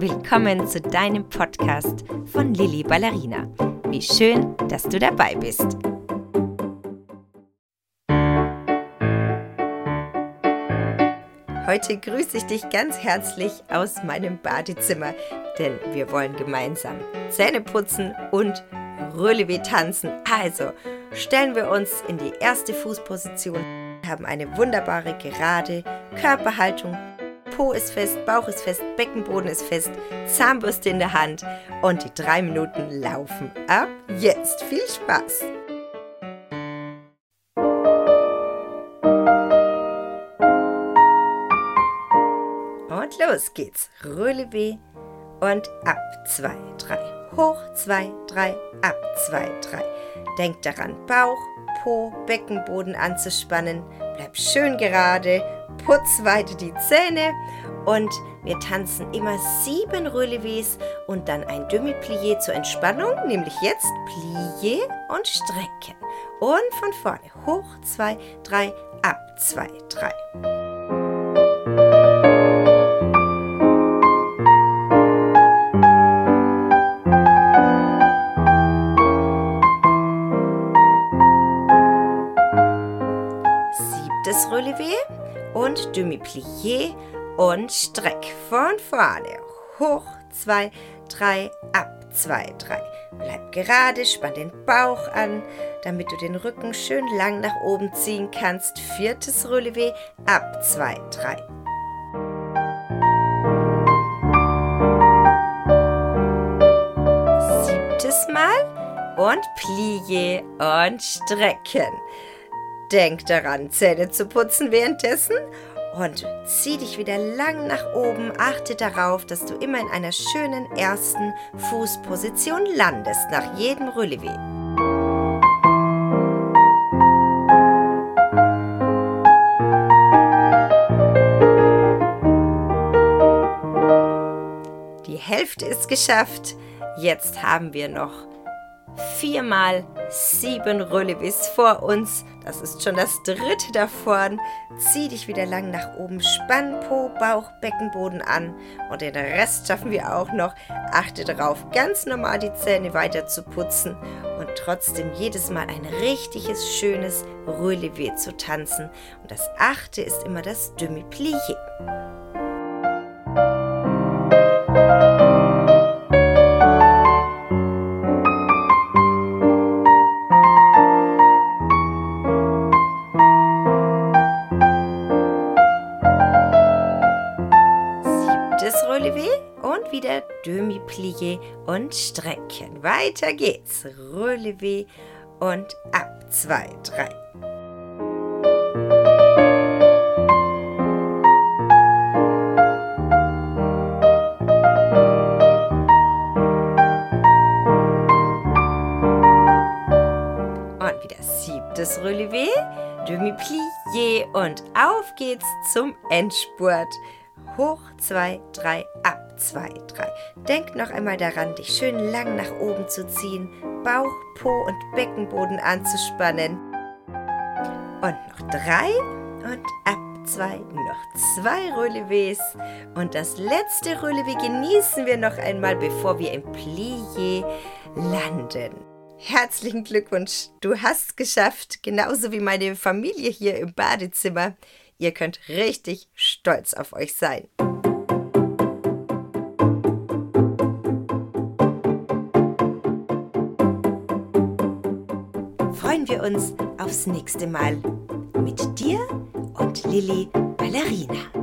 willkommen zu deinem Podcast von Lilly Ballerina. Wie schön, dass du dabei bist. Heute grüße ich dich ganz herzlich aus meinem Badezimmer, denn wir wollen gemeinsam Zähne putzen und Relevé tanzen. Also stellen wir uns in die erste Fußposition, haben eine wunderbare gerade Körperhaltung Po ist fest, Bauch ist fest, Beckenboden ist fest, Zahnbürste in der Hand und die drei Minuten laufen ab jetzt. Viel Spaß! Und los geht's. Relevé und ab. Zwei, drei. Hoch, zwei, drei. Ab, zwei, drei. Denk daran, Bauch, Po, Beckenboden anzuspannen. Bleib schön gerade putz weiter die Zähne und wir tanzen immer sieben Relevés und dann ein Demi-Plié zur Entspannung, nämlich jetzt Plié und Strecken. Und von vorne hoch, zwei, drei, ab, zwei, drei. Relevé und Demi-Plié und Streck von vorne. Hoch, zwei, drei, ab, zwei, drei. Bleib gerade, spann den Bauch an, damit du den Rücken schön lang nach oben ziehen kannst. Viertes Relevé, ab, zwei, drei. Siebtes Mal und Plié und Strecken. Denk daran, Zähne zu putzen währenddessen und zieh dich wieder lang nach oben. Achte darauf, dass du immer in einer schönen ersten Fußposition landest nach jedem Relevé. Die Hälfte ist geschafft. Jetzt haben wir noch viermal sieben Relevés vor uns. Das ist schon das dritte davon. Zieh dich wieder lang nach oben, spann Po, Bauch, Beckenboden an und den Rest schaffen wir auch noch. Achte darauf, ganz normal die Zähne weiter zu putzen und trotzdem jedes Mal ein richtiges, schönes Relevé zu tanzen. Und das achte ist immer das Demi-Plié. Relevé und wieder Demi-Plié und Strecken. Weiter geht's. Relevé und ab. Zwei, drei. Und wieder siebtes Relevé, Demi-Plié und auf geht's zum Endspurt hoch, zwei, drei, ab, zwei, drei. Denk noch einmal daran, dich schön lang nach oben zu ziehen, Bauch, Po und Beckenboden anzuspannen. Und noch drei und ab zwei, noch zwei Relevés. Und das letzte Relevé genießen wir noch einmal, bevor wir im Plié landen. Herzlichen Glückwunsch, du hast geschafft, genauso wie meine Familie hier im Badezimmer. Ihr könnt richtig stolz auf euch sein. Freuen wir uns aufs nächste Mal mit dir und Lilly Ballerina.